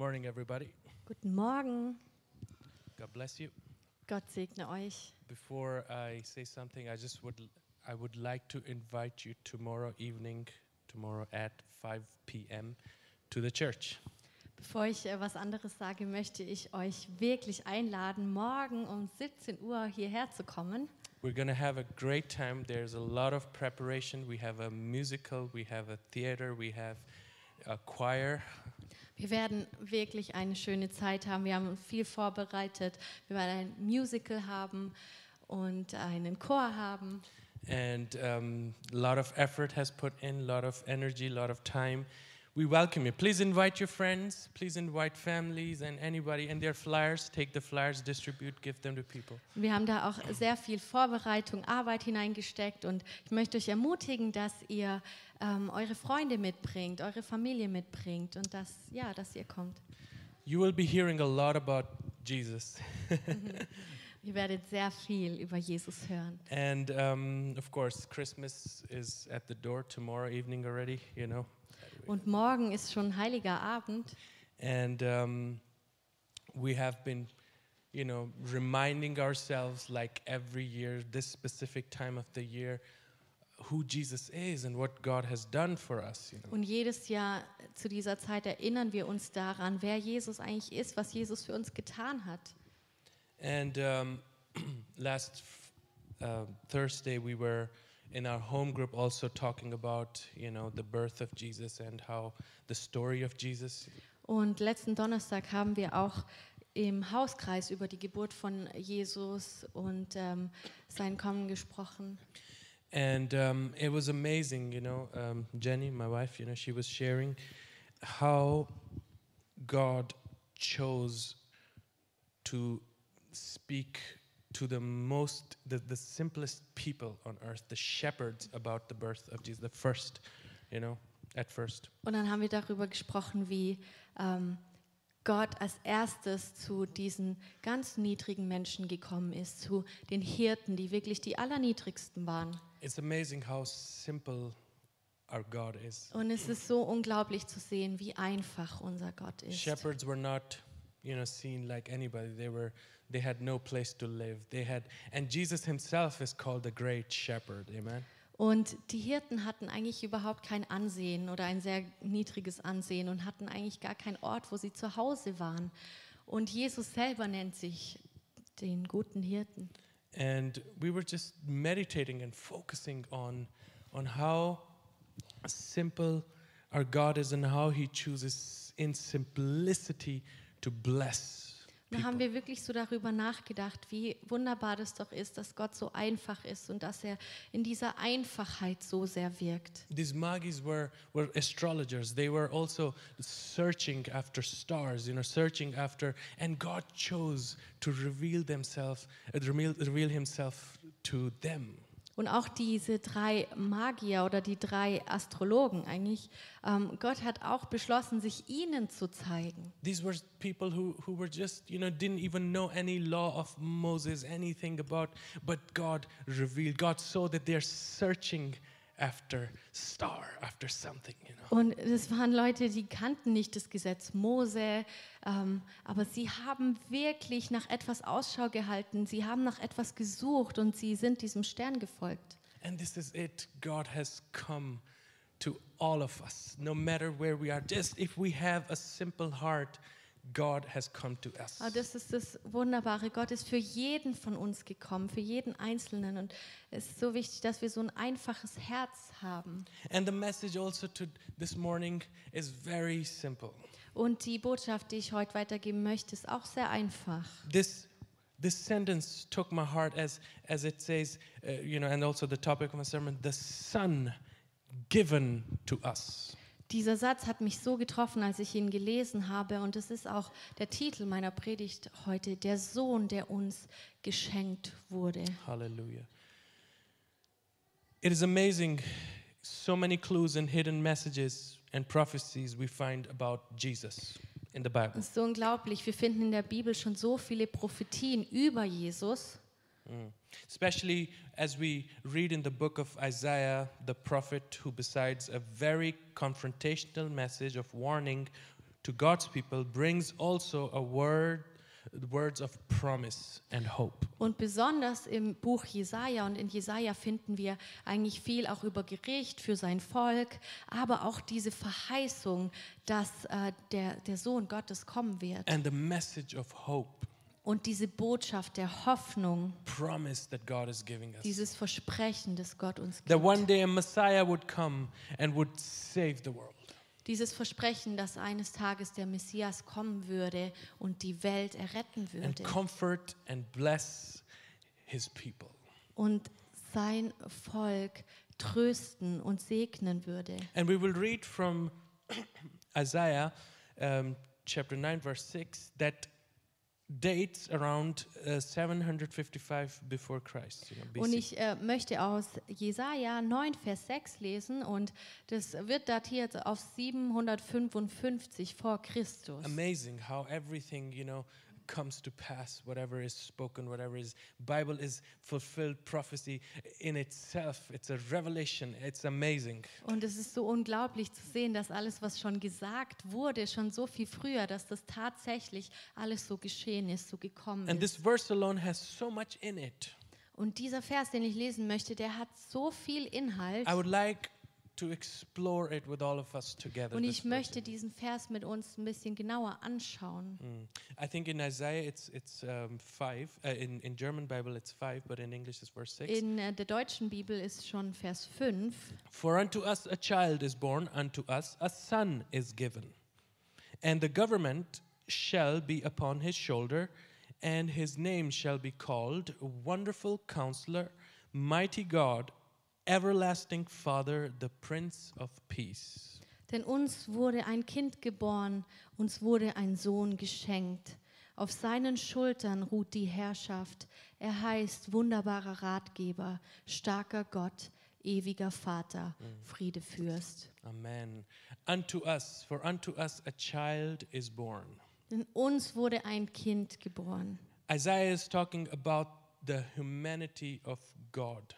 Morning, everybody. Guten Morgen. God bless you. Gott segne euch. Before I say something, I just would I would like to invite you tomorrow evening, tomorrow at 5 p.m. to the church. Bevor ich äh, was anderes sage, möchte ich euch wirklich einladen, morgen um 17 Uhr hierher zu kommen. We're going to have a great time. There's a lot of preparation. We have a musical, we have a theater, we have a choir. Wir werden wirklich eine schöne Zeit haben. Wir haben viel vorbereitet. Wir werden ein Musical haben und einen Chor haben. And um, a lot of effort has put in, a lot of energy, a lot of time. We welcome you. Please invite your friends. Please invite families and anybody. And their flyers, take the flyers, distribute, give them to people. Wir haben da auch sehr viel Vorbereitung, Arbeit hineingesteckt und ich möchte euch ermutigen, dass ihr ähm, eure Freunde mitbringt, eure Familie mitbringt und dass ja, dass ihr kommt. You will be hearing a lot about Jesus. Ihr werdet sehr viel über Jesus hören. and um, of course, Christmas is at the door tomorrow evening already, you know. Und morgen ist schon heiliger Abend And um, we have been, you know, reminding ourselves like every year, this specific time of the year, who Jesus is and what God has done for us, you know. und jedes Jahr zu dieser Zeit erinnern wir uns daran, wer Jesus eigentlich ist, was Jesus für uns getan hat. And um, last uh, Thursday, we were in our home group also talking about, you know, the birth of Jesus and how the story of Jesus. Und letzten Donnerstag haben wir auch im Hauskreis über die Geburt von Jesus und ähm, sein Kommen gesprochen. And um, it was amazing, you know. Um, Jenny, my wife, you know, she was sharing how God chose to speak to the most, the, the simplest people on earth, the shepherds, about the birth of Jesus, the first, you know, at first. Und dann haben wir darüber gesprochen, wie ähm, Gott als erstes zu diesen ganz niedrigen Menschen gekommen ist, zu den Hirten, die wirklich die allerniedrigsten waren. It's amazing how simple our God is. Und es ist so unglaublich zu sehen, wie einfach unser Gott ist. Shepherds were not, you know, seen like anybody. They were, they had no place to live. They had, and Jesus himself is called the great shepherd. Amen. Und die Hirten hatten eigentlich überhaupt kein Ansehen oder ein sehr niedriges Ansehen und hatten eigentlich gar keinen Ort, wo sie zu Hause waren. Und Jesus selber nennt sich den guten Hirten. And we were just meditating and focusing on, on how simple our God is and how He chooses in simplicity to bless. Da haben wir wirklich so darüber nachgedacht, wie wunderbar das doch ist, dass Gott so einfach ist und dass er in dieser Einfachheit so sehr wirkt. These Magis were, were astrologers. They were also searching after stars, you know, searching after, and God chose to reveal themselves, uh, reveal, reveal Himself to them. Und auch diese drei Magier oder die drei Astrologen eigentlich, ähm, Gott hat auch beschlossen, sich ihnen zu zeigen. These were people who, who were just, you know, didn't even know any law of Moses, anything about, but God revealed. God saw that they're searching after star, after something, you know. Und das waren Leute, die kannten nicht das Gesetz Mose, ähm, aber sie haben wirklich nach etwas Ausschau gehalten. Sie haben nach etwas gesucht und sie sind diesem Stern gefolgt. And this is it. God has come to all of us, no matter where we are. Just if we have a simple heart, God has come to us. Aber das ist das Wunderbare. Gott ist für jeden von uns gekommen, für jeden Einzelnen. Und es ist so wichtig, dass wir so ein einfaches Herz haben. And the message also to this morning is very simple. Und die Botschaft, die ich heute weitergeben möchte, ist auch sehr einfach. This this sentence took my heart as as it says, uh, you know, and also the topic of my sermon, the Son given to us. Dieser Satz hat mich so getroffen, als ich ihn gelesen habe. Und es ist auch der Titel meiner Predigt heute, der Sohn, der uns geschenkt wurde. Hallelujah. It is amazing, so many clues and hidden messages and prophecies we find about Jesus in the Bible. Es ist so unglaublich. Wir finden in der Bibel schon so viele Prophetien über Jesus. Mm. Especially as we read in the book of Isaiah, the prophet who, besides a very confrontational message of warning to God's people brings also a word, words of promise and hope. Und besonders im Buch Jesaja und in Jesaja finden wir eigentlich viel auch über Gericht für sein Volk, aber auch diese Verheißung, dass äh, der, der Sohn Gottes kommen wird. And the message of hope, Und diese Botschaft der Hoffnung, promise that God is giving us. dieses Versprechen, das Gott uns gibt. day a Messiah would come and would save the world. Dieses Versprechen, dass eines Tages der Messias kommen würde und die Welt erretten and würde und sein Volk trösten und segnen würde. And we will read from Isaiah um, chapter 9, verse 6, that dates around uh, 755 before Christ. You know, Und ich äh, möchte aus Jesaja 9, Vers 6 lesen und das wird datiert auf 755 vor Christus. Amazing how everything, you know, comes to pass, whatever is spoken, whatever is Bible is fulfilled prophecy in itself. It's a revelation. It's amazing. Und es ist so unglaublich zu sehen, dass alles, was schon gesagt wurde, schon so viel früher, dass das tatsächlich alles so geschehen ist, so gekommen And ist. this verse alone has so much in it. Und dieser Vers, den ich lesen möchte, der hat so viel Inhalt. I would like to explore it with all of us together. Und ich möchte diesen Vers mit uns ein bisschen genauer anschauen. Mm. I think in Isaiah it's it's um, five. Uh, in in German Bible it's five, but in English it's verse six. In äh, der deutschen Bibel ist schon Vers 5. For unto us a child is born, unto us a son is given, and the government shall be upon his shoulder, and his name shall be called Wonderful Counselor, Mighty God, Everlasting Father, the Prince of Peace. Denn uns wurde ein Kind geboren, uns wurde ein Sohn geschenkt. Auf seinen Schultern ruht die Herrschaft. Er heißt wunderbarer Ratgeber, starker Gott, ewiger Vater, Friedefürst. Amen. Unto us, for unto us a child is born. Denn uns wurde ein Kind geboren. Isaiah is talking about the humanity of God.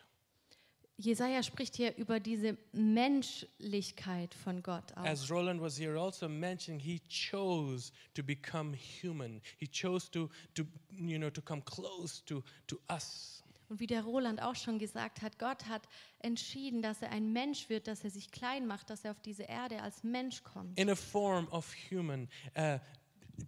Jesaja spricht hier über diese Menschlichkeit von Gott auch. As Roland was here also mentioning, he chose to become human. He chose to, to you know, to come close to, to us. Und wie der Roland auch schon gesagt hat, Gott hat entschieden, dass er ein Mensch wird, dass er sich klein macht, dass er auf diese Erde als Mensch kommt. In a form of human, uh,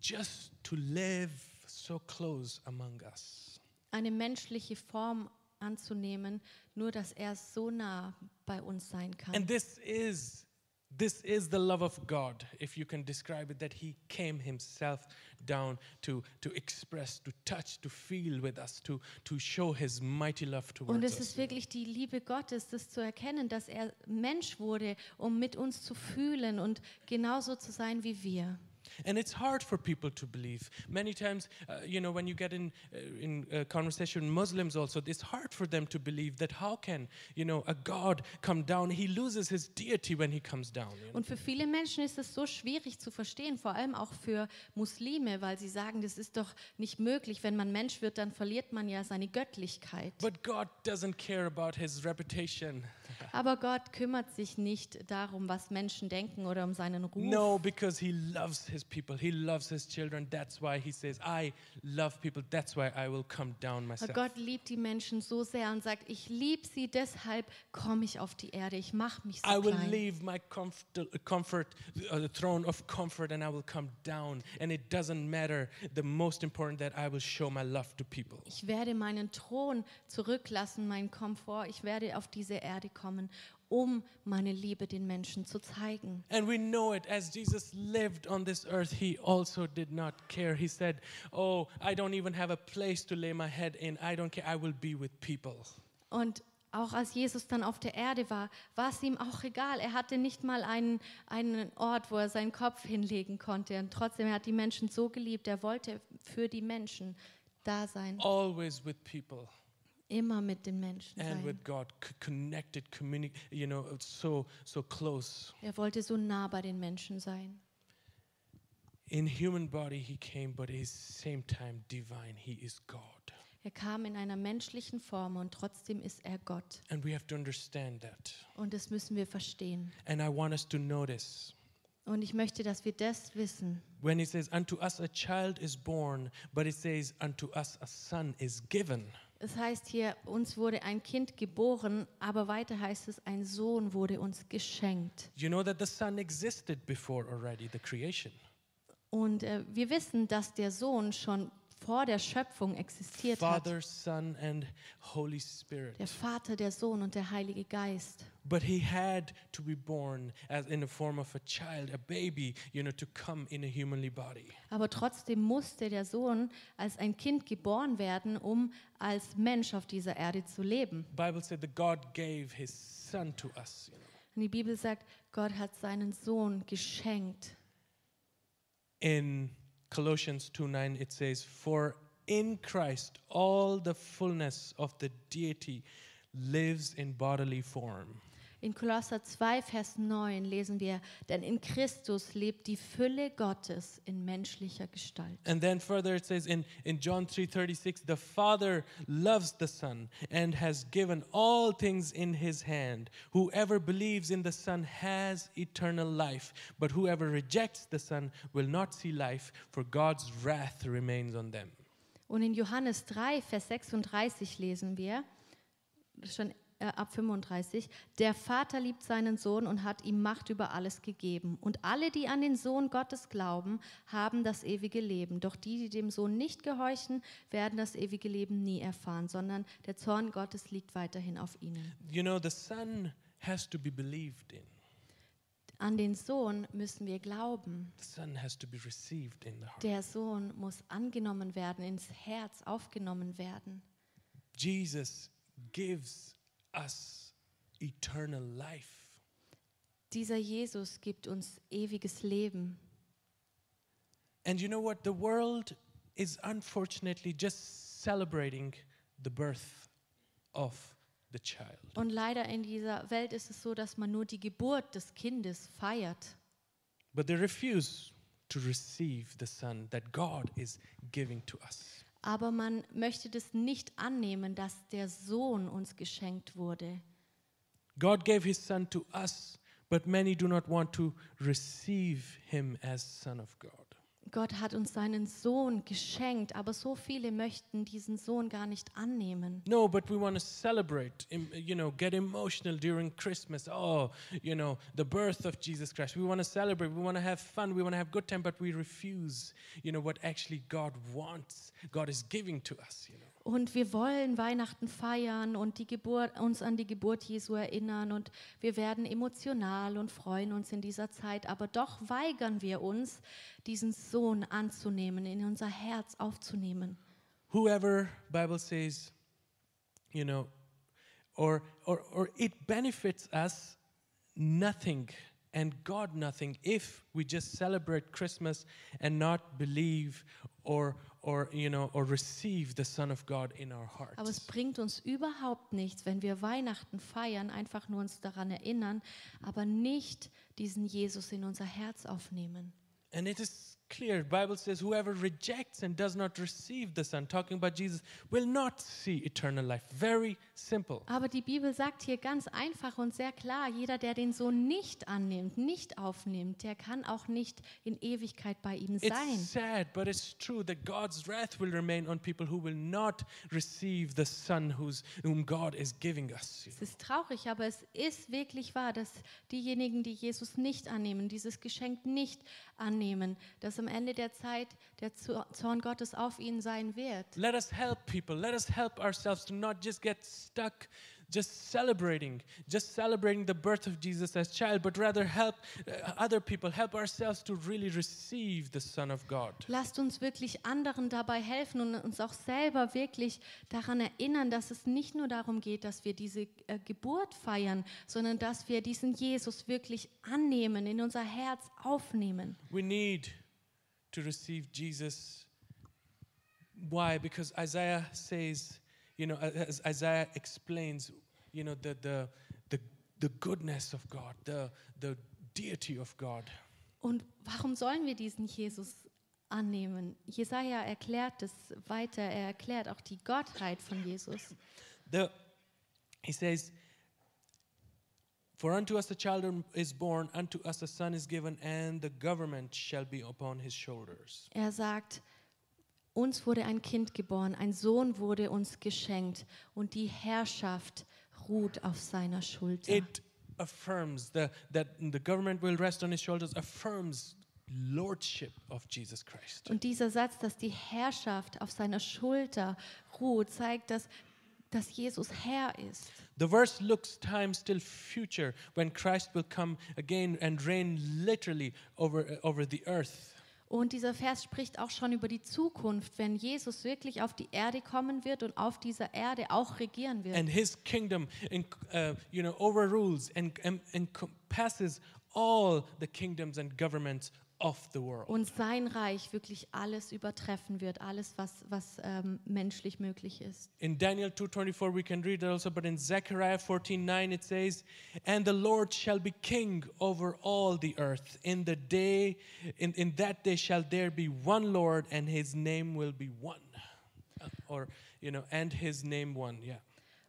just to live so close among us. Eine menschliche Form anzunehmen, nur dass er so nah bei uns sein kann. And this is this is the love of God, if you can describe it, that He came Himself down to, to express, to touch, to feel with us, to, to show His mighty love Und towards es us. ist wirklich die Liebe Gottes, das zu erkennen, dass er Mensch wurde, um mit uns zu fühlen und genauso zu sein wie wir. And it's hard for people to believe. Many times, uh, you know, when you get in uh, in uh, conversation with Muslims, also, it's hard for them to believe that how can you know a God come down? He loses his deity when he comes down. you know. Und für viele Menschen ist es so schwierig zu verstehen, vor allem auch für Muslime, weil sie sagen, das ist doch nicht möglich. Wenn man Mensch wird, dann verliert man ja seine Göttlichkeit. But God doesn't care about his reputation. Aber Gott kümmert sich nicht darum, was Menschen denken oder um seinen Ruf. No, because he loves his people. He loves his children. That's why he says, I love people. That's why I will come down myself. Gott liebt die Menschen so sehr und sagt, ich liebe sie, deshalb komme ich auf die Erde. Ich mache mich so I will klein. leave my comfort, comfort uh, the throne of comfort, and I will come down. And it doesn't matter. The most important that I will show my love to people. Ich werde meinen Thron zurücklassen, meinen Komfort. Ich werde auf diese Erde kommen, um meine Liebe den Menschen zu zeigen. And we know it as Jesus lived on this earth, he also did not care. He said, Oh, I don't even have a place to lay my head in. I don't care. I will be with people. Und auch als Jesus dann auf der Erde war, war es ihm auch egal. Er hatte nicht mal einen, einen Ort, wo er seinen Kopf hinlegen konnte. Und trotzdem, er hat die Menschen so geliebt. Er wollte für die Menschen da sein, Always with people. Immer mit den Menschen and sein. with God, connected, you know, so so close. Er wollte so nah bei den Menschen sein. In human body he came, but at the same time divine. He is God, Er kam in einer menschlichen Form und trotzdem ist er Gott. and we have to understand that. Und das müssen wir verstehen. And I want us to notice Und ich möchte, dass wir das wissen. When it says, Unto us a child is born, but it says, Unto us a son is given. Es heißt hier, uns wurde ein Kind geboren, aber weiter heißt es, ein Sohn wurde uns geschenkt. You know that the son existed before already, the creation. Und äh, wir wissen, dass der Sohn schon vor der Schöpfung existiert Father, hat. Son, and Holy Spirit. Der Vater, der Sohn und der Heilige Geist. But he had to be born as in the form of a child, a baby, you know, to come in a humanly body. Aber trotzdem musste der Sohn als ein Kind geboren werden, um als Mensch auf dieser Erde zu leben. Bible said that God gave his son to us. You know. Und die Bibel sagt, Gott hat seinen Sohn geschenkt. In Colossians 2 9, it says, For in Christ all the fullness of the deity lives in bodily form. In Kolosser 2, Vers 9 lesen wir, denn in Christus lebt die Fülle Gottes in menschlicher Gestalt. And then further it says in, in John 3:36 the Father loves the Son and has given all things in his hand. Whoever believes in the Son has eternal life, but whoever rejects the Son will not see life, for God's wrath remains on them. Und in Johannes 3, Vers 36 lesen wir, schon äh, ab 35, der Vater liebt seinen Sohn und hat ihm Macht über alles gegeben. Und alle, die an den Sohn Gottes glauben, haben das ewige Leben. Doch die, die dem Sohn nicht gehorchen, werden das ewige Leben nie erfahren, sondern der Zorn Gottes liegt weiterhin auf ihnen. You know the Son has to be believed in. An den Sohn müssen wir glauben. The Son has to be received in the heart. Der Sohn muss angenommen werden, ins Herz aufgenommen werden. Jesus gives us eternal life. Dieser Jesus gibt uns ewiges Leben. And you know what? The world is unfortunately just celebrating the birth of the child. Und leider in dieser Welt ist es so, dass man nur die Geburt des Kindes feiert. But they refuse to receive the Son that God is giving to us. Aber man möchte das nicht annehmen, dass der Sohn uns geschenkt wurde. God gave his Son to us, but many do not want to receive him as Son of God. Gott hat uns seinen Sohn geschenkt, aber so viele möchten diesen Sohn gar nicht annehmen. No, but we want to celebrate, you know, get emotional during Christmas. Oh, you know, the birth of Jesus Christ. We want to celebrate. We want to have fun. We want to have good time, but we refuse, you know, what actually God wants. God is giving to us, you know. Und wir wollen Weihnachten feiern und die Geburt, uns an die Geburt Jesu erinnern und wir werden emotional und freuen uns in dieser Zeit, aber doch weigern wir uns, diesen Sohn anzunehmen, in unser Herz aufzunehmen. Whoever Bible says, you know, or or or it benefits us nothing and God nothing if we just celebrate Christmas and not believe or or you know or receive the Son of God in our Aber es hearts. bringt uns überhaupt nichts, wenn wir Weihnachten feiern, einfach nur uns daran erinnern, aber nicht diesen Jesus in unser Herz aufnehmen. And it is clear. Bible says whoever rejects and does not receive the Son, talking about Jesus, will not see eternal life. Very simple. Aber die Bibel sagt hier ganz einfach und sehr klar, jeder, der den Sohn nicht annimmt, nicht aufnimmt, der kann auch nicht in Ewigkeit bei ihm It's sein. sad, but it's true that God's wrath will remain on people who will not receive the Son who's, whom God is giving us. Es ist traurig, aber es ist wirklich wahr, dass diejenigen, die Jesus nicht annehmen, dieses Geschenk nicht annehmen, dass am Ende der Zeit der Zor- Zorn Gottes auf ihnen sein wird. Let us help people. Let us help ourselves to not just get stuck just celebrating, just celebrating the birth of Jesus as child, but rather help uh, other people, help ourselves to really receive the Son of God. Lasst uns wirklich anderen dabei helfen und uns auch selber wirklich daran erinnern, dass es nicht nur darum geht, dass wir diese äh, Geburt feiern, sondern dass wir diesen Jesus wirklich annehmen, in unser Herz aufnehmen. We need to receive Jesus. Why? Because Isaiah says, you know, as Isaiah explains, you know, the, the, the, the goodness of God, the, the deity of God. Und warum sollen wir diesen Jesus annehmen? Jesaja erklärt es weiter, er erklärt auch die Gottheit von Jesus. The, he says, For unto us a child is born, unto us a son is given, and the government shall be upon his shoulders. Er sagt, uns wurde ein Kind geboren, ein Sohn wurde uns geschenkt und die Herrschaft ruht auf seiner Schulter. It affirms the, that the government will rest on his shoulders, affirms lordship of Jesus Christ. Und dieser Satz, dass die Herrschaft auf seiner Schulter ruht, zeigt, dass, dass Jesus Herr ist. The verse looks time still future when Christ will come again and reign literally over, over the earth. Und dieser Vers spricht auch schon über die Zukunft, wenn Jesus wirklich auf die Erde kommen wird und auf dieser Erde auch regieren wird. And his kingdom in, uh, you know, overrules and, and encompasses all the kingdoms and governments of the world. Und sein Reich wirklich alles übertreffen wird, alles, was, was ähm, menschlich möglich ist. In Daniel 2:24 we can read it also, but in Zechariah 14:9 it says, "And the Lord shall be king over all the earth. In the day, in, in that day shall there be one Lord, and His name will be one." Or you know, and His name one. Yeah.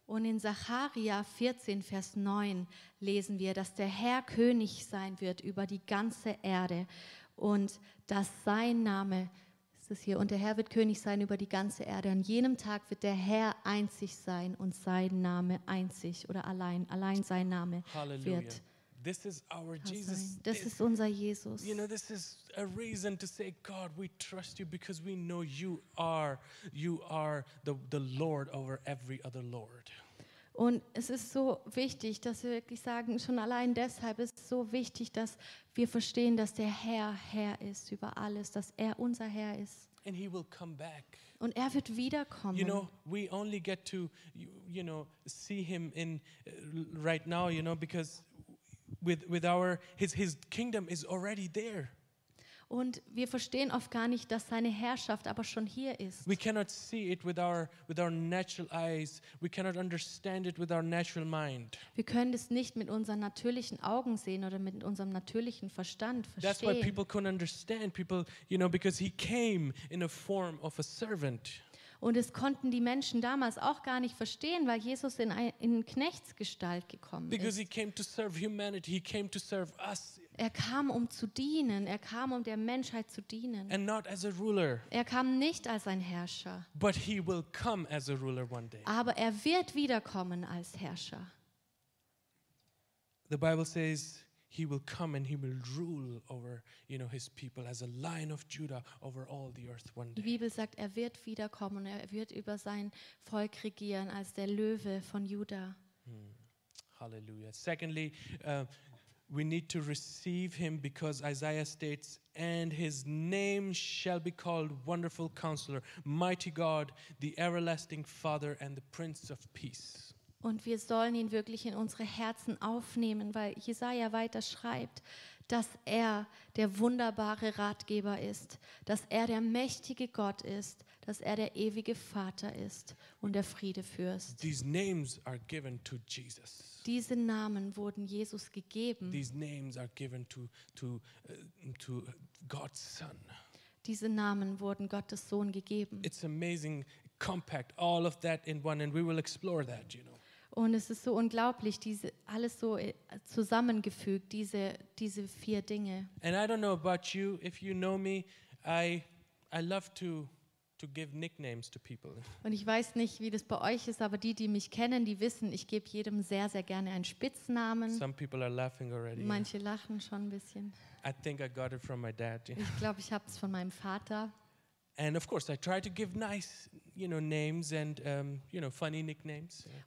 Und in Sacharja 14, Vers 9 lesen wir, dass der Herr König sein wird über die ganze Erde und dass sein Name, ist es hier, und der Herr wird König sein über die ganze Erde. An jenem Tag wird der Herr einzig sein und sein Name einzig oder allein, allein sein Name Hallelujah. wird This is our Jesus. Das This- ist unser Jesus. you know, this is a reason to say, God, we trust you because we know you are, you are the, the Lord over every other Lord. Und es ist so wichtig, dass wir wirklich sagen, schon allein deshalb ist es so wichtig, dass wir verstehen, dass der Herr Herr ist über alles, dass er unser Herr ist. And he will come back. Und er wird wiederkommen. You know, we only get to, you, you know, see him in uh, right now, you know, because with with our his his kingdom is already there. Und wir verstehen oft gar nicht, dass seine Herrschaft aber schon hier ist. We cannot see it with our with our natural eyes. We cannot understand it with our natural mind. Wir können es nicht mit unseren natürlichen Augen sehen oder mit unserem natürlichen Verstand That's why verstehen. people couldn't understand people, you know, because he came in a form of a servant. Und es konnten die Menschen damals auch gar nicht verstehen, weil Jesus in, ein, in Knechtsgestalt gekommen Because he ist. came to serve humanity. He came to serve us Er kam, um zu dienen. Er kam, um der Menschheit zu dienen. and not as a ruler, Er kam nicht als ein Herrscher, but he will come as a ruler one day. aber er wird wiederkommen als Herrscher. The Bible says he will come and he will rule over, you know, his people as a lion of Judah over all the earth one day. Die. Bibel sagt, er wird wiederkommen und er wird über sein Volk regieren als der Löwe von Juda. Hallelujah. Secondly, uh, we need to receive him because Isaiah states, and his name shall be called Wonderful Counselor, Mighty God, the Everlasting Father, and the Prince of Peace. Und wir sollen ihn wirklich in unsere Herzen aufnehmen, weil Jesaja weiter schreibt, dass er der wunderbare Ratgeber ist, dass er der mächtige Gott ist, dass er der ewige Vater ist und der Friedefürst. These names are given to Jesus. Diese Namen wurden Jesus gegeben. These names are given to, to, uh, to God's Son. Diese Namen wurden Gottes Sohn gegeben. It's amazing, compact, all of that in one, and we will explore that, you know. Und es ist so unglaublich, diese, alles so äh, zusammengefügt, diese, diese vier Dinge. And I don't know about you, if you know me, I, I love to, to give nicknames to people. Und ich weiß nicht, wie das bei euch ist, aber die, die mich kennen, die wissen, ich gebe jedem sehr, sehr gerne einen Spitznamen. Some people are laughing already. Manche lachen schon ein bisschen. I think I got it from my dad. Ich glaube, ich habe es von meinem Vater.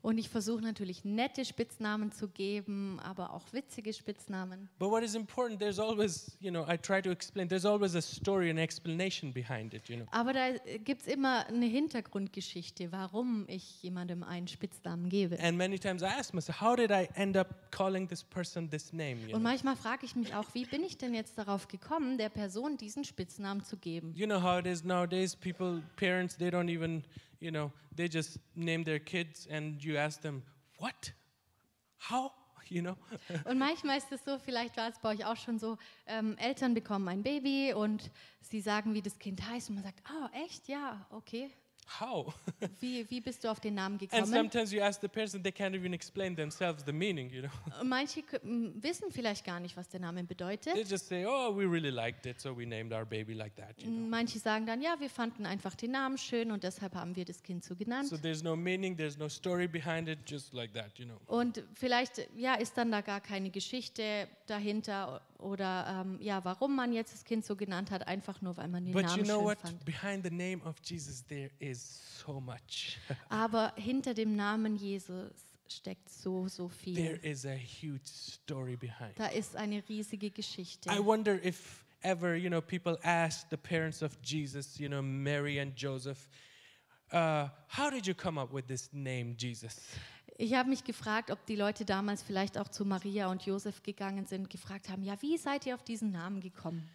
Und ich versuche natürlich nette Spitznamen zu geben, aber auch witzige Spitznamen. But what is important, there's always, you know, I try to explain, there's always a story, an explanation behind it, you know. Aber da gibt es immer eine Hintergrundgeschichte, warum ich jemandem einen Spitznamen gebe. And many times I ask myself, how did I end up calling this person this name? You Und manchmal frage ich mich auch, wie bin ich denn jetzt darauf gekommen, der Person diesen Spitznamen zu geben? you know how it is nowadays. People, parents, they don't even, you know, they just name their kids, and you ask them, what, how, you know. Und manchmal ist es so, vielleicht war es bei euch auch schon so, ähm, Eltern bekommen ein Baby und sie sagen, wie das Kind heißt und man sagt, oh, echt? Ja, okay. How? Wie, wie bist du auf den Namen and gekommen? sometimes you ask the person, they can't even explain themselves the meaning, you know. Manche wissen vielleicht gar nicht, was der Name They bedeutet. just say, oh, we really liked it, so we named our baby like that, you know. Manche sagen dann, ja, wir fanden einfach den Namen schön und deshalb haben wir das Kind so genannt. So there's no meaning, there's no story behind it, just like that, you know. Und vielleicht ja, ist dann da gar keine Geschichte dahinter oder ähm, ja, warum man jetzt das Kind so genannt hat, einfach nur, weil man den But you Namen know schön what? fand. Behind the name of Jesus, there is so much. Aber hinter dem Namen Jesus steckt so, so there viel. is a huge story behind. Da ist eine riesige Geschichte. I wonder if ever, you know, people ask the parents of Jesus, you know, Mary and Joseph, uh, how did you come up with this name, Jesus? Ich habe mich gefragt, ob die Leute damals vielleicht auch zu Maria und Josef gegangen sind, gefragt haben, ja, wie seid ihr auf diesen Namen gekommen?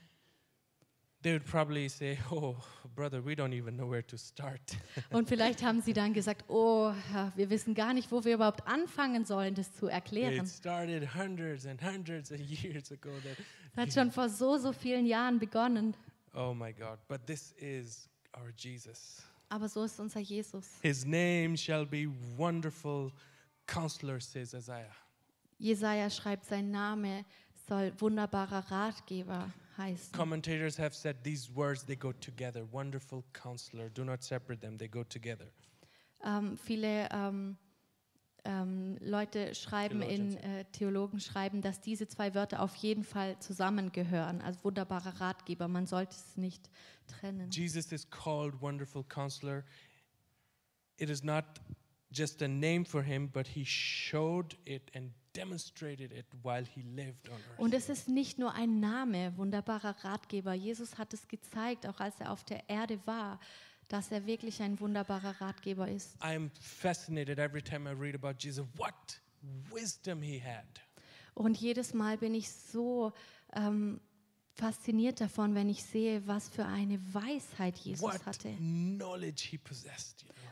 They would probably say, oh, brother, we don't even know where to start. Und vielleicht haben sie dann gesagt, oh, wir wissen gar nicht, wo wir überhaupt anfangen sollen, das zu erklären. It started hundreds and hundreds of years ago. That, Das hat schon vor so, so vielen Jahren begonnen. oh my God. But this is our Jesus. Aber so ist unser Jesus. His name shall be wonderful counselor, says Isaiah. Jesaja schreibt, sein Name soll wunderbarer Ratgeber heißen. Commentators have said these words, they go together. Wonderful counselor. Do not separate them, they go together. Ähm, viele ähm, ähm, Leute schreiben in, äh, Theologen schreiben, dass diese zwei Wörter auf jeden Fall zusammengehören. Also wunderbarer Ratgeber, man sollte es nicht trennen. Jesus is called Wonderful Counselor. It is not just a name for him, but he showed it and demonstrated it while he lived on earth. Und es ist nicht nur ein Name, wunderbarer Ratgeber. Jesus hat es gezeigt, auch als er auf der Erde war, dass er wirklich ein wunderbarer Ratgeber ist. I'm fascinated every time I read about Jesus, what wisdom he had. Und jedes Mal bin ich so ähm, fasziniert davon, wenn ich sehe, was für eine Weisheit Jesus hatte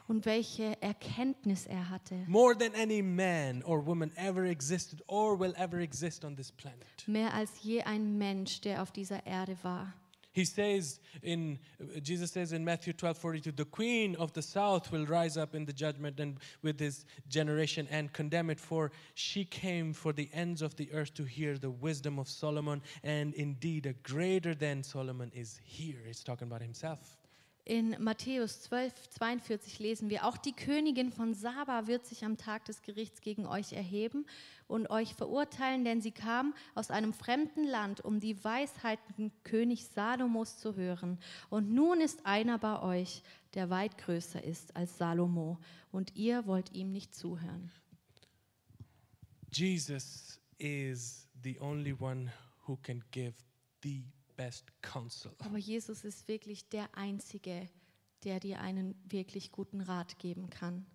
und welche Erkenntnis er hatte. More than any man or woman ever existed or will ever exist on this planet. Mehr als je ein Mensch, der auf dieser Erde war. He says in Jesus says in Matthew 12 42, the queen of the south will rise up in the judgment and with this generation and condemn it, for she came for the ends of the earth to hear the wisdom of Solomon, and indeed a greater than Solomon is here. He's talking about himself. In Matthäus 12, 42 lesen wir, auch die Königin von Saba wird sich am Tag des Gerichts gegen euch erheben und euch verurteilen, denn sie kam aus einem fremden Land, um die Weisheiten König Salomos zu hören. Und nun ist einer bei euch, der weit größer ist als Salomo, und ihr wollt ihm nicht zuhören. Jesus is the only one who can give the best counsel. Aber Jesus ist wirklich der Einzige, der dir einen wirklich guten Rat geben kann.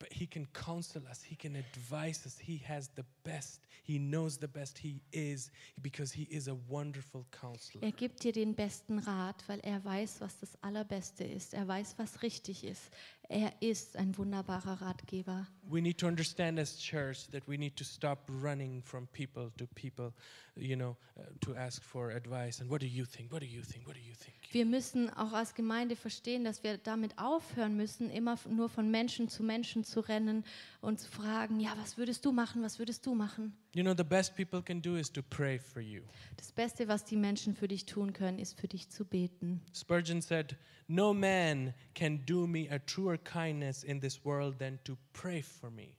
But he can counsel us, he can advise us. He has the best. He knows the best. He is because he is a wonderful counselor. Er gibt dir den besten Rat, weil er weiß, was das Allerbeste ist. Er weiß, was richtig ist. Er ist ein wunderbarer Ratgeber. We need to understand as church that we need to stop running from people to people, you know, uh, to ask for advice and what do you think? What do you think? What do you think? Wir müssen auch als Gemeinde verstehen, dass wir damit aufhören müssen, immer nur von Menschen zu Menschen zu rennen und zu fragen, ja, was würdest du machen? Was würdest du machen? You know, the best people can do is to pray for you. Das Beste, was die Menschen für dich tun können, ist für dich zu beten. Spurgeon said, No man can do me a truer kindness in this world than to pray for me.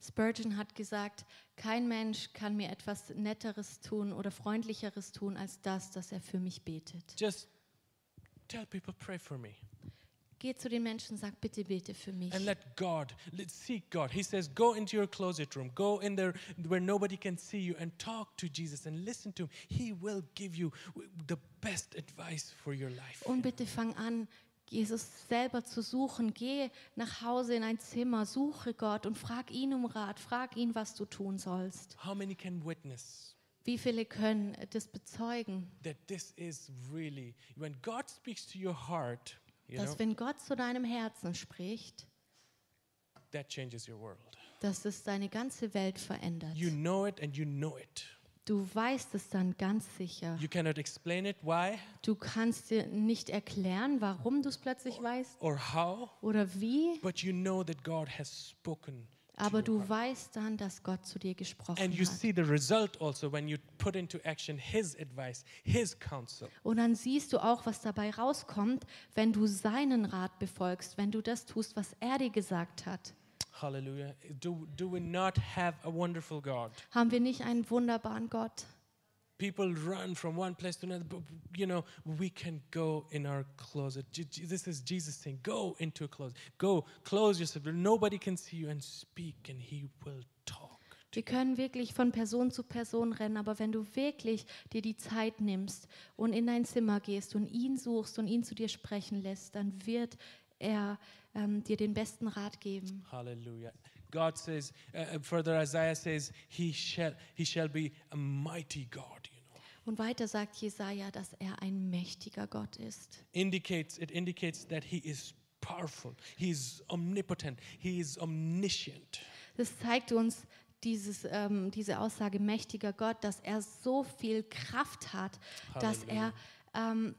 Spurgeon hat gesagt, kein Mensch kann mir etwas Netteres tun oder Freundlicheres tun als das, dass er für mich betet. Just tell people, pray for me. Geh zu den Menschen, sag bitte bete für mich. And let God, let's seek God. He says, go into your closet room, go in there where nobody can see you and talk to Jesus and listen to him. He will give you the best advice for your life. Und bitte fang an, Jesus selber zu suchen. Geh nach Hause in ein Zimmer, suche Gott und frag ihn um Rat, frag ihn, was du tun sollst. How many can witness Wie viele können das bezeugen, that this is really, when God speaks to your heart, dass wenn Gott zu deinem Herzen spricht, that changes your world. dass es deine ganze Welt verändert. You know it and you know it. Du weißt es dann ganz sicher. You cannot explain it, why Du kannst dir nicht erklären, warum du es plötzlich weißt or how, oder wie, but you know that God has spoken. aber du weißt dann, dass Gott zu dir gesprochen And you hat. see the result also when you put into action His advice, His counsel. Und dann siehst du auch, was dabei rauskommt, wenn du seinen Rat befolgst, wenn du das tust, was er dir gesagt hat. Hallelujah. Do, do we not have a wonderful God? Haben wir nicht einen wunderbaren Gott? People run from one place to another, but you know, we can go in our closet. This is Jesus saying, Go into a closet. Go, close yourself. Nobody can see you and speak, and He will talk. Wir können wirklich von Person zu Person rennen, aber wenn du wirklich dir die Zeit nimmst und in dein Zimmer gehst und ihn suchst und ihn zu dir sprechen lässt, dann wird er ähm, dir den besten Rat geben. Hallelujah. God says, uh, uh, further Isaiah says, he shall, he shall be a mighty God, you know. Und weiter sagt Jesaja, dass er ein mächtiger Gott ist. Indicates, it indicates that he is powerful, he is omnipotent, he is omniscient. Das zeigt uns dieses, ähm, diese Aussage mächtiger Gott, dass er so viel Kraft hat, dass er ähm,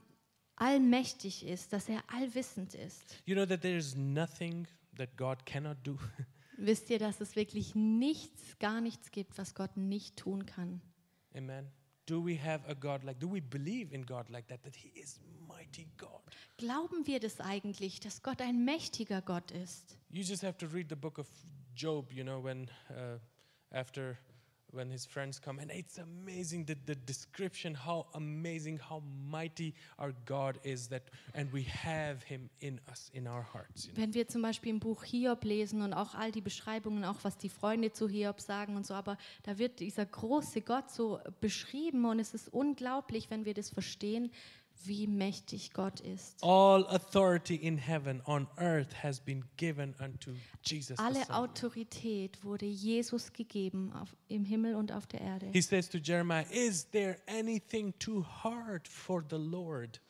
allmächtig ist, dass er allwissend ist. You know that there is nothing that God cannot do. Wisst ihr, dass es wirklich nichts, gar nichts gibt, was Gott nicht tun kann? Amen. Do we have a God like, do we believe in God like that, that he is mighty God? Glauben wir das eigentlich, dass Gott ein mächtiger Gott ist? You just have to read the book of Job, you know, when uh, after when his friends come, and it's amazing the, the description, how amazing, how mighty our God is, that and we have Him in us, in our hearts. You know? Wenn wir zum Beispiel im Buch Hiob lesen und auch all die Beschreibungen, auch was die Freunde zu Hiob sagen und so, aber da wird dieser große Gott so beschrieben und es ist unglaublich, wenn wir das verstehen, wie mächtig Gott ist. All authority in heaven, on earth, has been given unto Jesus. Alle. Autorität wurde Jesus gegeben auf, im Himmel und auf der Erde. He says to Jeremiah, "Is there anything too hard for the Lord?"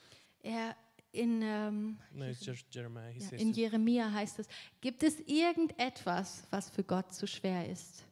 Er in, ähm, No, it's just Jeremiah. He ja, says, in Jeremia heißt es, gibt es irgendetwas, was für Gott zu schwer ist?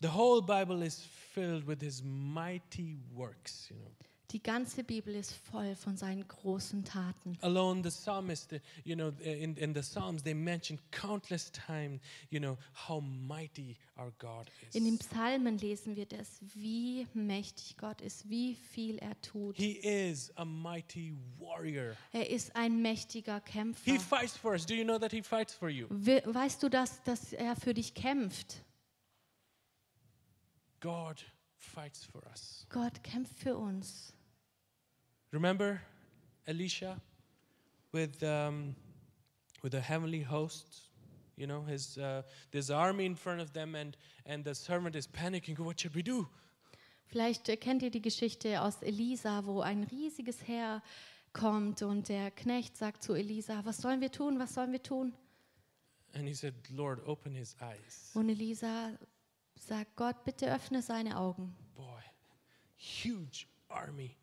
"The whole Bible is filled with His mighty works." You know. Die ganze Bibel ist voll von seinen großen Taten. alone the psalmist uh, you know uh, in, in the psalms they mention countless times you know how mighty our god In den is Psalmen lesen wir das, wie mächtig Gott ist, wie viel er tut. he is a mighty warrior Er ist ein mächtiger he Kämpfer. fights for us do you know that he fights for you We- Weißt du, dass, dass er für dich kämpft? god fights for us Gott kämpft für uns. Remember elisha with um, with the heavenly host you know his uh, there's army in front of them and and the servant is panicking what should we do Vielleicht äh, kennt ihr die Geschichte aus Elisa, wo ein riesiges Heer kommt und der Knecht sagt zu Elisa, was sollen wir tun, was sollen wir tun? and he said lord open his eyes Und Elisa sagt, Gott, bitte öffne seine Augen. boy huge army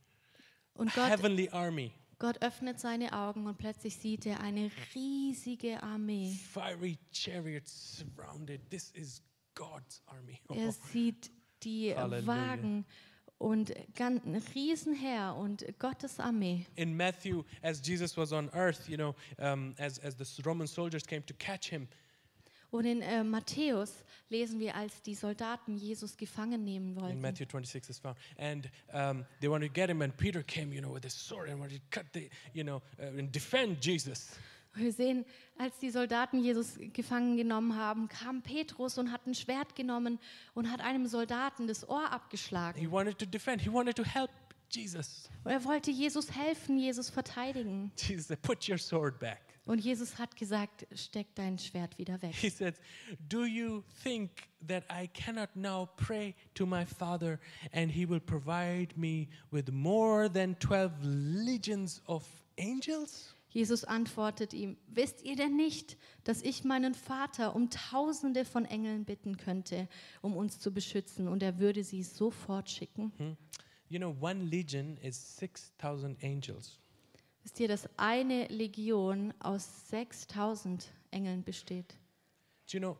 Und Gott, heavenly army Gott öffnet seine Augen und plötzlich sieht er eine riesige Armee. fiery chariots surrounded this is god's army Er sieht die Halleluja. Wagen und ein Riesenheer und Gottes Armee. in matthew as jesus was on earth you know um, as, as the roman soldiers came to catch him Und in äh, Matthäus lesen wir, als die Soldaten Jesus gefangen nehmen in wollten. matthew 26 is found and um, they wanted to get him and peter came you know with his sword and wanted to cut the you know uh, and defend jesus Wir sehen, als die Soldaten Jesus gefangen genommen haben, kam Petrus und hat ein Schwert genommen und hat einem Soldaten das Ohr abgeschlagen. he wanted to defend he wanted to help jesus Und er wollte Jesus helfen, Jesus verteidigen. jesus said put your sword back Und Jesus hat gesagt, steck dein Schwert wieder weg. He says, Do you think that I cannot now pray to my Father and he will provide me with more than 12 legions of angels? Jesus antwortet ihm, wisst ihr denn nicht, dass ich meinen Vater um tausende von Engeln bitten könnte, um uns zu beschützen und er würde sie sofort schicken? You know, one legion is 6,000 angels. Wisst ihr, dass eine Legion aus 6000 Engeln besteht? Do you know,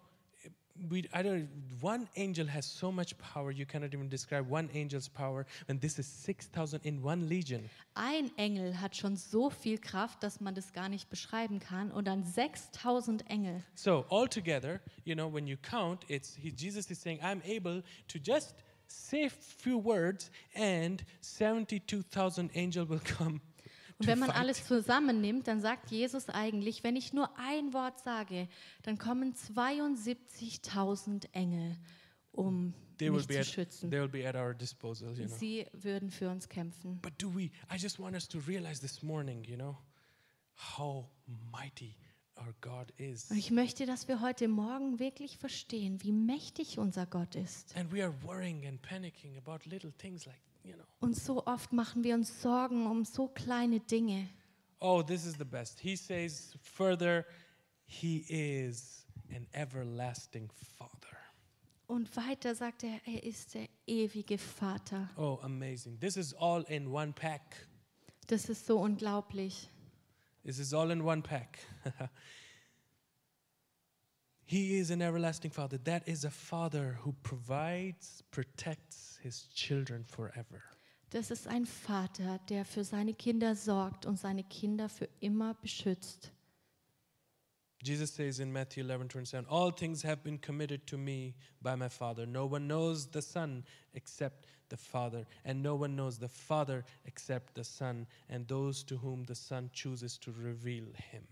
we, I don't, one angel has so much power, you cannot even describe one angel's power, and this is 6,000 in one legion. Ein Engel hat schon so viel Kraft, dass man das gar nicht beschreiben kann. Und dann 6000 Engel. So, altogether, you know, when you count, it's he, Jesus is saying, I'm able to just say a few words, and 72,000 angels will come. Und wenn man alles zusammennimmt, dann sagt Jesus eigentlich, wenn ich nur ein Wort sage, dann kommen 72.000 Engel, um they mich zu at, schützen. disposal, you know. Sie würden für uns kämpfen. But do we? I just want us to realize this morning, you know, how mighty our God is. Und ich möchte, dass wir heute Morgen wirklich verstehen, wie mächtig unser Gott ist. And we are worrying and panicking about little things like, you know, Und so oft machen wir uns Sorgen um so kleine Dinge. oh, this is the best. He says further, He is an everlasting Father. Und weiter sagt er, er ist der ewige Vater. Oh, amazing. This is all in one pack. Das ist so unglaublich. This is all in one pack. he is an everlasting Father. That is a Father who provides, protects His children forever. Das ist ein Vater, der für seine Kinder sorgt und seine Kinder für immer beschützt. Jesus says in Matthew 11 27, All things have been committed to me by my Father. No one knows the Son except the Father, and no one knows the Father except the Son, and those to whom the Son chooses to reveal him.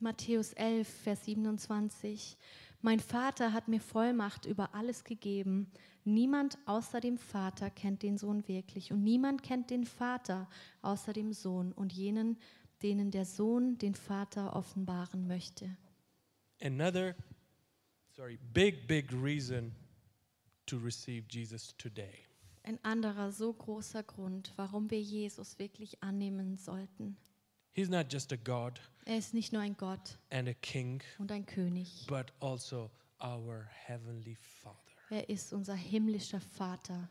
Matthäus 11, Vers 27. Mein Vater hat mir Vollmacht über alles gegeben. Niemand außer dem Vater kennt den Sohn wirklich und niemand kennt den Vater außer dem Sohn und jenen, denen der Sohn den Vater offenbaren möchte. Another, sorry, big, big reason to receive Jesus today. Ein anderer so großer Grund, warum wir Jesus wirklich annehmen sollten. He's not just a God Er ist nicht nur ein Gott and a King, und ein König. but also our Heavenly Father. Er ist unser himmlischer Vater.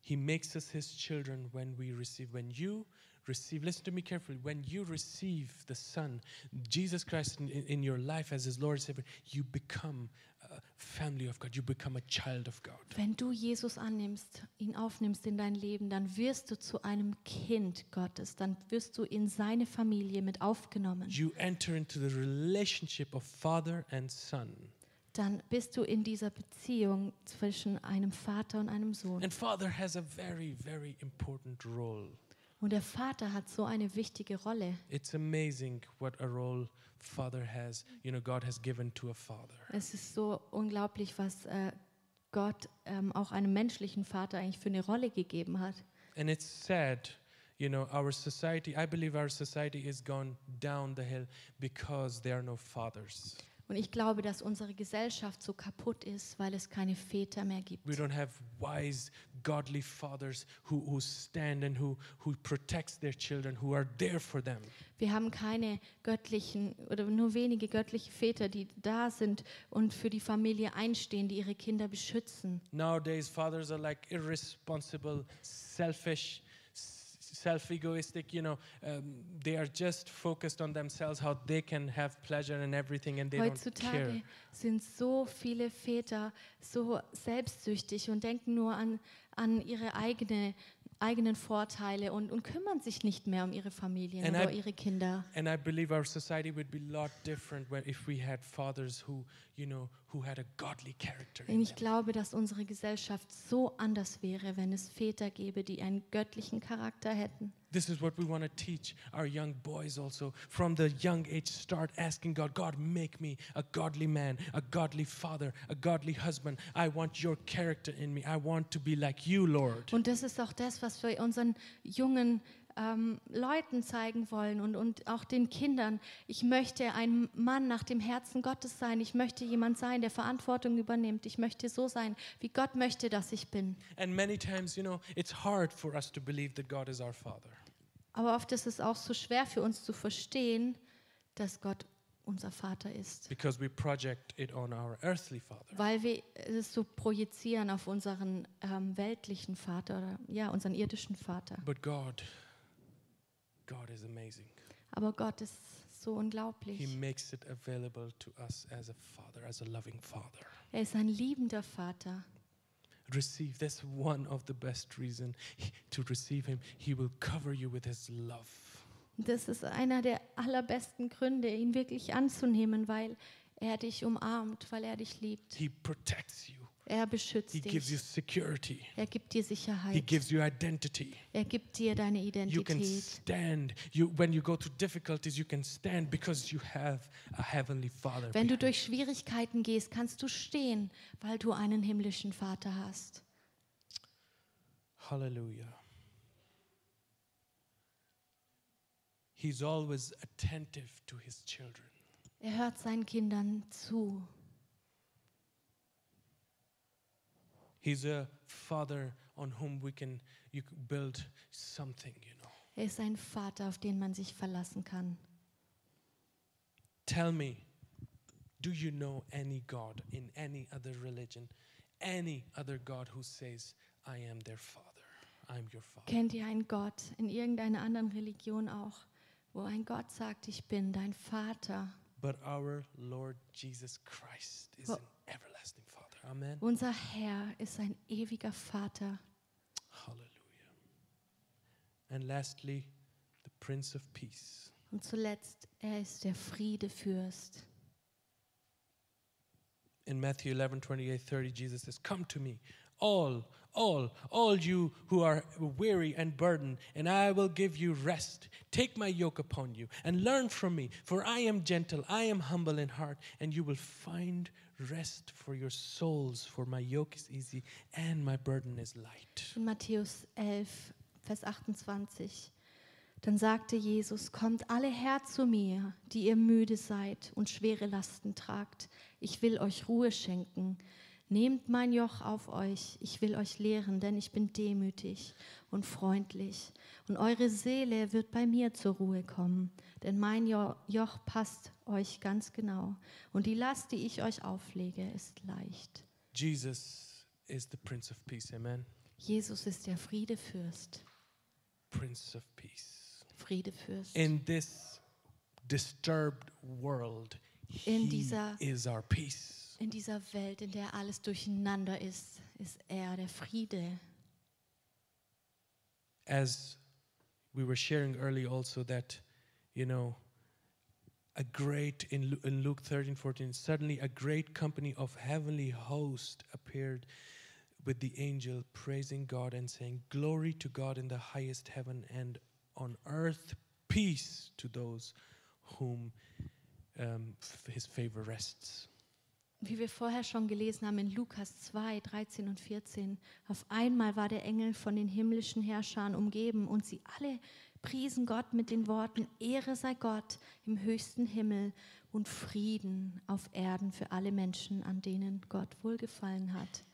He makes us His children when we receive. When you receive, listen to me carefully, when you receive the Son, Jesus Christ, in, in your life as His Lord and Savior, you become a family of God. You become a child of God. Wenn du Jesus annimmst, ihn aufnimmst in dein Leben, dann wirst du zu einem Kind Gottes, dann wirst du in seine Familie mit aufgenommen. You enter into the relationship of Father and Son. Dann bist du in dieser Beziehung zwischen einem Vater und einem Sohn. And Father has a very, very important role. Und der Vater hat so eine wichtige Rolle. It's amazing what a role Father has, you know, God has given to a father. Es ist so unglaublich, was äh, Gott ähm, auch einem menschlichen Vater eigentlich für eine Rolle gegeben hat. And it's sad, you know, our society, I believe our society is gone down the hill because there are no fathers. Und ich glaube, dass unsere Gesellschaft so kaputt ist, weil es keine Väter mehr gibt. We don't have wise, godly fathers who, who stand and who, who protects their children, who are there for them. Wir haben keine göttlichen oder nur wenige göttliche Väter, die da sind und für die Familie einstehen, die ihre Kinder beschützen. Nowadays, fathers are like irresponsible, selfish, s- self-egoistic. You know, um, they are just focused on themselves, how they can have pleasure and everything, and they don't care. Heutzutage sind so viele Väter so selbstsüchtig und denken nur an, an ihre eigene, eigenen Vorteile und, und kümmern sich nicht mehr um ihre Familien And oder I- ihre Kinder. And I believe our society would be a lot different when, if we had fathers who, you know, In ich glaube, dass unsere Gesellschaft so anders wäre, wenn es Väter gäbe, die einen göttlichen Charakter hätten. This is what we want to teach our young boys also. From the young age, start asking God, God, make me a godly man, a godly father, a godly husband. I want your character in me. I want to be like you, Lord. Und das ist auch das, was wir unseren jungen ähm, Leuten zeigen wollen und, und auch den Kindern. Ich möchte ein Mann nach dem Herzen Gottes sein. Ich möchte jemand sein, der Verantwortung übernimmt. Ich möchte so sein, wie Gott möchte, dass ich bin. And many times, you know, it's hard for us to believe that God is our father. Aber oft ist es auch so schwer für uns zu verstehen, dass Gott unser Vater ist. because we project it on our earthly father. Weil wir es so projizieren auf unseren ähm, weltlichen Vater oder ja, unseren irdischen Vater. But God, God is amazing. Aber Gott ist so unglaublich. He makes it available to us as a father, as a loving father. Er ist ein liebender Vater. Receive. That's one of the best reason to receive him. He will cover you with his love. Das ist einer der allerbesten Gründe, ihn wirklich anzunehmen, weil er dich umarmt, weil er dich liebt. He protects you. Er beschützt He gives you dich. security. Er gibt dir He Sicherheit. gives you identity. Er gibt dir deine You can Identität. stand. You when you go through difficulties, you can stand because you have a heavenly Father. Wenn du durch Schwierigkeiten gehst, kannst du stehen, weil du einen himmlischen Vater hast. Hallelujah. He's always attentive to his children. Er hört seinen Kindern zu. He's a father on whom we can you build something, you know. Er ist ein Vater, auf den man sich verlassen kann. Tell me, do you know any God in any other religion, any other God who says, I am their father, I'm your father? Kennt ihr einen Gott in irgendeiner anderen Religion auch, wo ein Gott sagt, ich bin dein Vater? But our Lord Jesus Christ is Amen. Unser Herr ist ein ewiger Vater. Hallelujah. And lastly, the Prince of Peace. Und zuletzt, er ist der Friedefürst. In Matthew 11, 28, 30, Jesus says, Come to me, all, all, all you who are weary and burdened, and I will give you rest. Take my yoke upon you and learn from me, for I am gentle, I am humble in heart, and you will find rest for your souls, for my yoke is easy and my burden is light. In Matthäus 11, Vers 28. Dann sagte Jesus, kommt alle her zu mir, die ihr müde seid und schwere Lasten tragt. Ich will euch Ruhe schenken. Nehmt mein Joch auf euch, ich will euch lehren, denn ich bin demütig und freundlich. Und eure Seele wird bei mir zur Ruhe kommen, denn mein Jo- Joch passt euch ganz genau. Und die Last, die ich euch auflege, ist leicht. Jesus is the Prince of Peace. Amen. Jesus ist der Friedefürst. Prince of Peace. Friedefürst. In this disturbed world, In He dieser- is our peace. In dieser Welt, in der alles durcheinander ist, ist er der Friede. As we were sharing early, also that, you know, a great, in, in Luke 13, 14, suddenly a great company of heavenly host appeared with the angel praising God and saying, Glory to God in the highest heaven and on earth peace to those whom um, his favor rests. Wie wir vorher schon gelesen haben in Lukas 2, 13 und 14. Auf einmal war der Engel von den himmlischen Herrschern umgeben und sie alle priesen Gott mit den Worten, Ehre sei Gott im höchsten Himmel und Frieden auf Erden für alle Menschen, an denen Gott wohlgefallen hat.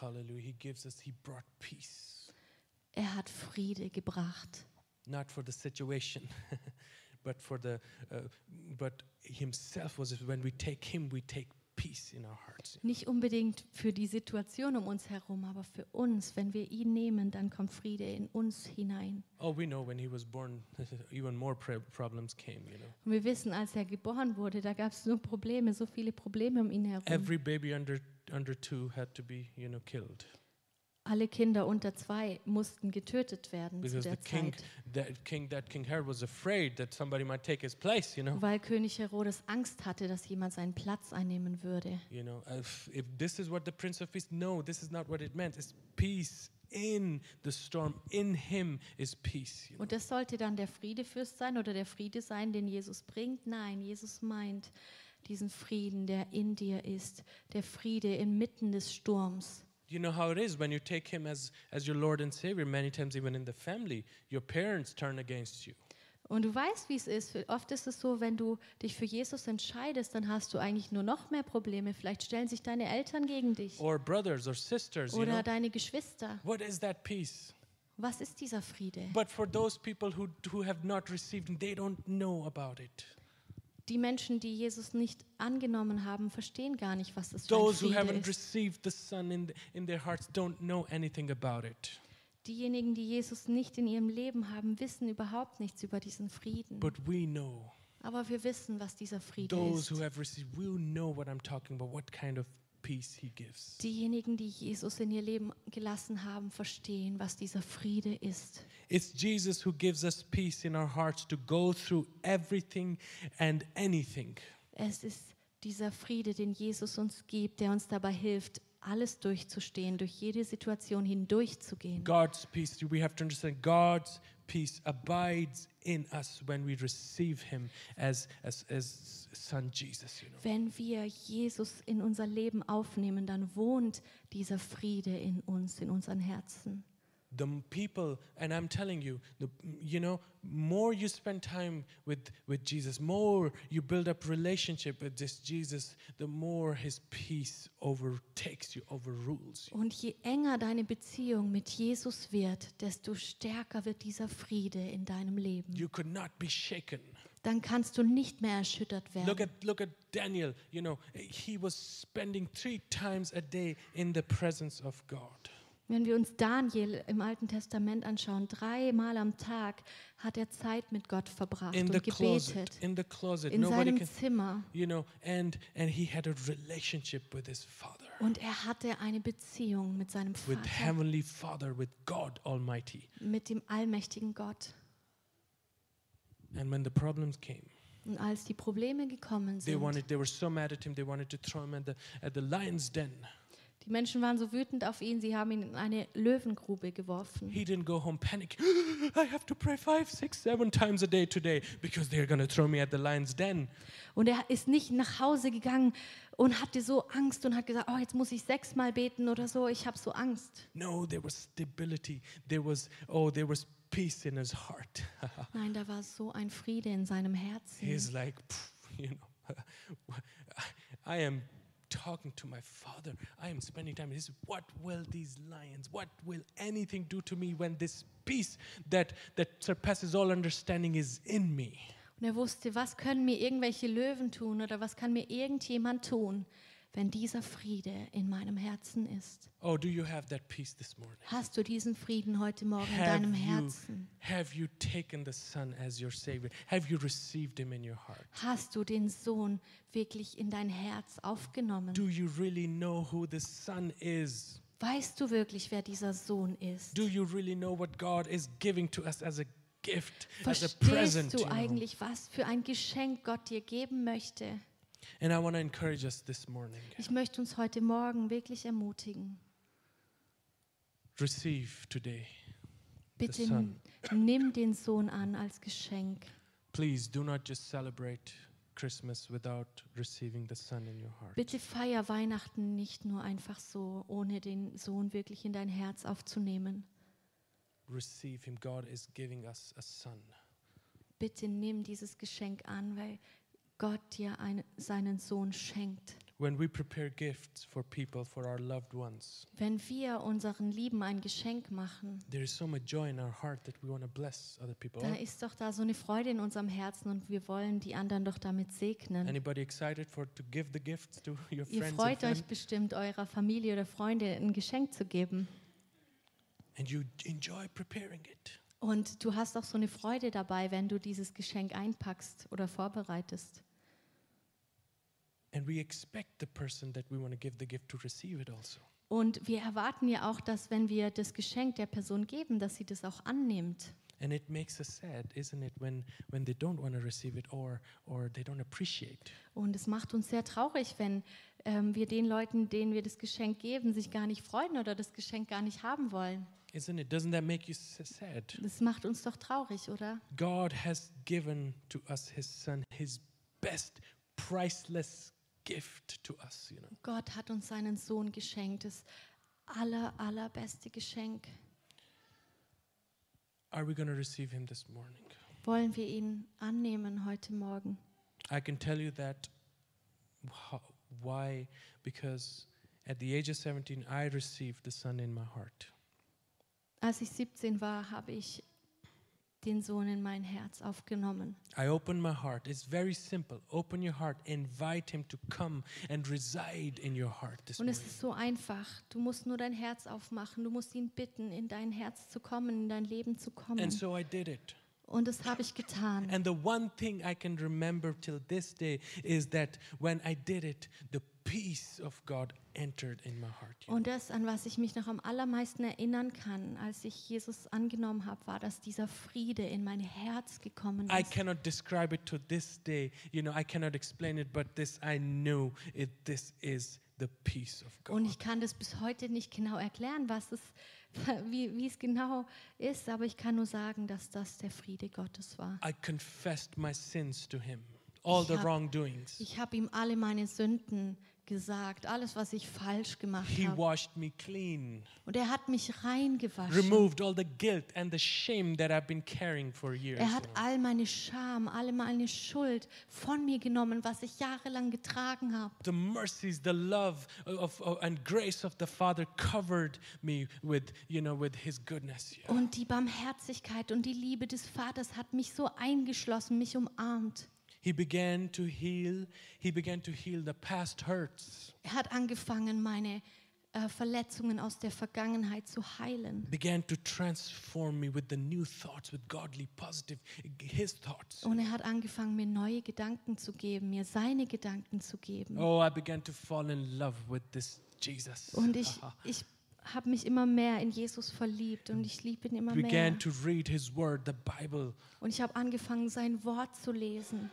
Hallelujah. He gives us, he brought peace. Er hat Friede gebracht. not for the situation but for the uh, but himself was it when we take him we take Nicht unbedingt für die Situation um uns herum, aber für uns. Wenn wir ihn nehmen, dann kommt Friede in uns hinein. oh we know when he was born even more pro- problems came you know Und wir wissen, als er geboren wurde, da gab es nur Probleme, so viele Probleme um ihn herum. every baby under under 2 had to be you know killed Alle Kinder unter zwei mussten getötet werden zu because the der king Zeit, that king that king herod was afraid that somebody might take his place you know weil König Herodes Angst hatte, dass jemand seinen Platz einnehmen würde. you know if, if this is what the prince of peace no this is not what it meant it's peace in the storm in him is peace you know? Und das sollte dann der Friedefürst sein oder der Friede sein, den Jesus bringt? Nein, Jesus meint diesen Frieden, der in dir ist, der Friede inmitten des Sturms. You know how it is when you take him as, as your Lord and Savior, many times even in the family, your parents turn against you. Und du weißt, wie es ist. Oft ist es so, wenn du dich für Jesus entscheidest, dann hast du eigentlich nur noch mehr Probleme. Vielleicht stellen sich deine Eltern gegen dich Or brothers or sisters, you oder know. deine Geschwister. What is that peace? Was ist dieser Friede? But for those people who, who have not received they don't know about it. Die Menschen, die Jesus nicht angenommen haben, verstehen gar nicht, was das für ein Those who Friede haven't ist. received the Son in, in their hearts don't know anything about it. Diejenigen, die Jesus nicht in ihrem Leben haben, wissen überhaupt nichts über diesen Frieden. But we know. Aber wir wissen, was dieser Friede Those ist. who have received will know what I'm talking about, what kind of. Diejenigen, die Jesus in ihr Leben gelassen haben, verstehen, was dieser Friede ist. It's Jesus who gives us peace in our hearts to go through everything and anything. Es ist dieser Friede, den Jesus uns gibt, der uns dabei hilft, alles durchzustehen, durch jede Situation hindurchzugehen. God's peace, we have to understand God's peace abides in us when we receive Him as, as, as Son Jesus, you know. Wenn wir Jesus in unser Leben aufnehmen, dann wohnt dieser Friede in uns, in unseren Herzen. The people and i'm telling you the you know more you spend time with with jesus more you build up relationship with this jesus the more his peace overtakes you overrules you Und je enger deine Beziehung mit Jesus wird, desto stärker wird dieser Friede in deinem Leben. you could not be shaken Dann kannst du nicht mehr erschüttert werden. look at look at daniel you know he was spending three times a day in the presence of god Wenn wir uns Daniel im Alten Testament anschauen, dreimal am Tag hat er Zeit mit Gott verbracht in und gebetet. in closet In seinem can Zimmer. you know and and he had a relationship with his father Und er hatte eine Beziehung mit seinem with Vater, heavenly father with god almighty mit dem allmächtigen Gott. And when the problems came, Und als die Probleme gekommen they sind, wanted they were so mad at him they wanted to throw him at the at the lion's den. Die Menschen waren so wütend auf ihn, sie haben ihn in eine Löwengrube geworfen. He didn't go home panic. I have to pray five, six, seven times a day today because they're gonna throw me at the lion's den. Und er ist nicht nach Hause gegangen und hatte so Angst und hat gesagt, oh, jetzt muss ich sechsmal beten oder so, ich habe so Angst. No, there was stability. There was oh, there was peace in his heart. Nein, da war so ein Friede in seinem Herzen. He's like, "Pff, you know, I am talking to my father. I am spending time. He This what will these lions, what will anything do to me when this peace that that surpasses all understanding is in me? Und er wusste, was können mir irgendwelche Löwen tun oder was kann mir irgendjemand tun, wenn dieser Friede in meinem Herzen ist. Oh, do you have that peace this morning? Hast du diesen Frieden heute Morgen in Have deinem you, Herzen? have you taken the Son as your Savior? Have you received Him in your heart? Hast du den Sohn wirklich in dein Herz aufgenommen? Do you really know who the Son is? Weißt du wirklich, wer dieser Sohn ist? Do you really know what God is giving to us as a gift, as a Verstehst present? du you know? eigentlich, was für ein Geschenk Gott dir geben möchte? And I want to encourage us this morning. Ich möchte uns heute Morgen wirklich ermutigen. Receive today. Bitte nimm den Sohn an als Geschenk. Please do not just celebrate Christmas without receiving the Son in your heart. Bitte feier Weihnachten nicht nur einfach so, ohne den Sohn wirklich in dein Herz aufzunehmen. Receive Him. God is giving us a Son. Bitte nimm dieses Geschenk an, weil Gott dir ein, seinen Sohn schenkt. When we prepare gifts for people, for our loved ones, Wenn wir unseren Lieben ein Geschenk machen, there is so much joy in our heart that we want to bless other people. da ist doch da so eine Freude in unserem Herzen und wir wollen die anderen doch damit segnen. Anybody excited for to give the gifts to your Ihr friends and freut euch family? bestimmt, eurer Familie oder Freunde ein Geschenk zu geben. And you enjoy preparing it. Und du hast auch so eine Freude dabei, wenn du dieses Geschenk einpackst oder vorbereitest. And we expect the person that we want to give the gift to receive it also. Und wir erwarten ja auch, dass wenn wir das Geschenk der Person geben, dass sie das auch annimmt. And it makes us sad, isn't it, when, when they don't want to receive it or, or they don't appreciate. Und es macht uns sehr traurig, wenn ähm, wir den Leuten, denen wir das Geschenk geben, sich gar nicht freuen oder das Geschenk gar nicht haben wollen. Isn't it? Doesn't that make you sad? Das macht uns doch traurig, oder? God has given to us His Son, His best, priceless gift to us, you know. Gott hat uns seinen Sohn geschenkt, das aller, allerbeste Geschenk. Are we going to receive Him this morning? Wollen wir ihn annehmen heute Morgen? I can tell you that. Why? Because at the age of 17, I received the Son in my heart. Als ich 17 war, habe ich den Sohn in mein Herz aufgenommen. I opened my heart. It's very simple. Open your heart, invite Him to come and reside in your heart this Und es morning. ist so einfach. Du musst nur dein Herz aufmachen. Du musst ihn bitten, in dein Herz zu kommen, in dein Leben zu kommen. And so I did it. Und das habe ich getan. And the one thing I can remember till this day is that when I did it, the peace of God entered in my heart. you know. Und das, an was ich mich noch am allermeisten erinnern kann, als ich Jesus angenommen habe, war, dass dieser Friede in mein Herz gekommen I ist. cannot describe it to this day. You know, I cannot explain it, but this I knew it. This is the peace of God. Und ich kann das bis heute nicht genau erklären, was es, wie, wie es genau ist, aber ich kann nur sagen, dass das der Friede Gottes war. I confessed my sins to Him, all Ich the hab- wrongdoings. Ich habe ihm alle meine Sünden gesagt, alles, was ich falsch gemacht He habe. washed me clean, Und er hat mich reingewaschen. removed all the guilt and the shame that I've been carrying for years. Er hat all meine Scham, alle meine Schuld von mir genommen, was ich jahrelang getragen habe. the mercies, the love of, of- and grace of the Father covered me with, you know, with His goodness. yeah. Und die Barmherzigkeit und die Liebe des Vaters hat mich so eingeschlossen, mich umarmt. He began to heal. He began to heal the past hurts. Er hat angefangen, meine äh, Verletzungen aus der Vergangenheit zu heilen. Began to transform me with the new thoughts, with godly, positive, His thoughts. Und er hat angefangen, mir neue Gedanken zu geben, mir seine Gedanken zu geben. Oh, I began to fall in love with this Jesus. Und ich, ich habe mich immer mehr in Jesus verliebt und ich liebe ihn immer mehr. began to read His Word, the Bible. Und ich habe angefangen, sein Wort zu lesen.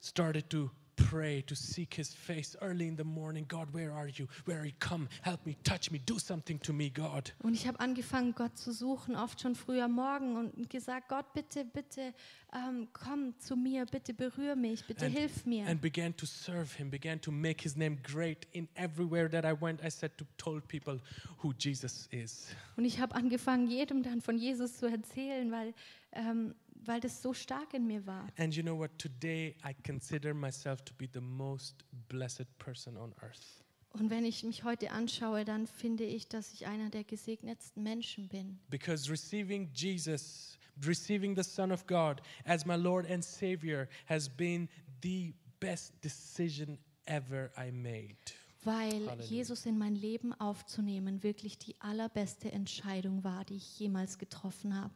Started to pray, to seek His face early in the morning. God, where are you? Where are you? Come, help me, touch me, do something to me, God. Und ich habe angefangen, Gott zu suchen, oft schon früh am Morgen und gesagt, Gott, bitte, bitte, ähm, komm zu mir, bitte berühr mich, bitte And- hilf mir. and began to serve him began to make his name great in everywhere that i went i said to told people who jesus is Und ich habe angefangen, jedem dann von Jesus zu erzählen, weil, ähm, weil das so stark in mir war. and you know what today i consider myself to be the most blessed person on earth Und wenn ich mich heute anschaue, dann finde ich, dass ich einer der gesegnetsten Menschen bin. because receiving jesus receiving the son of god as my lord and savior has been the best decision ever i made Weil Halleluja. Jesus in mein Leben aufzunehmen wirklich die allerbeste Entscheidung war, die ich jemals getroffen habe.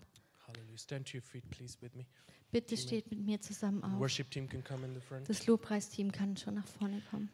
Hallelujah stand to your feet please with me Bitte steht mit mir zusammen auf. worship team can come in the front Das Lobpreisteam kann schon nach vorne kommen.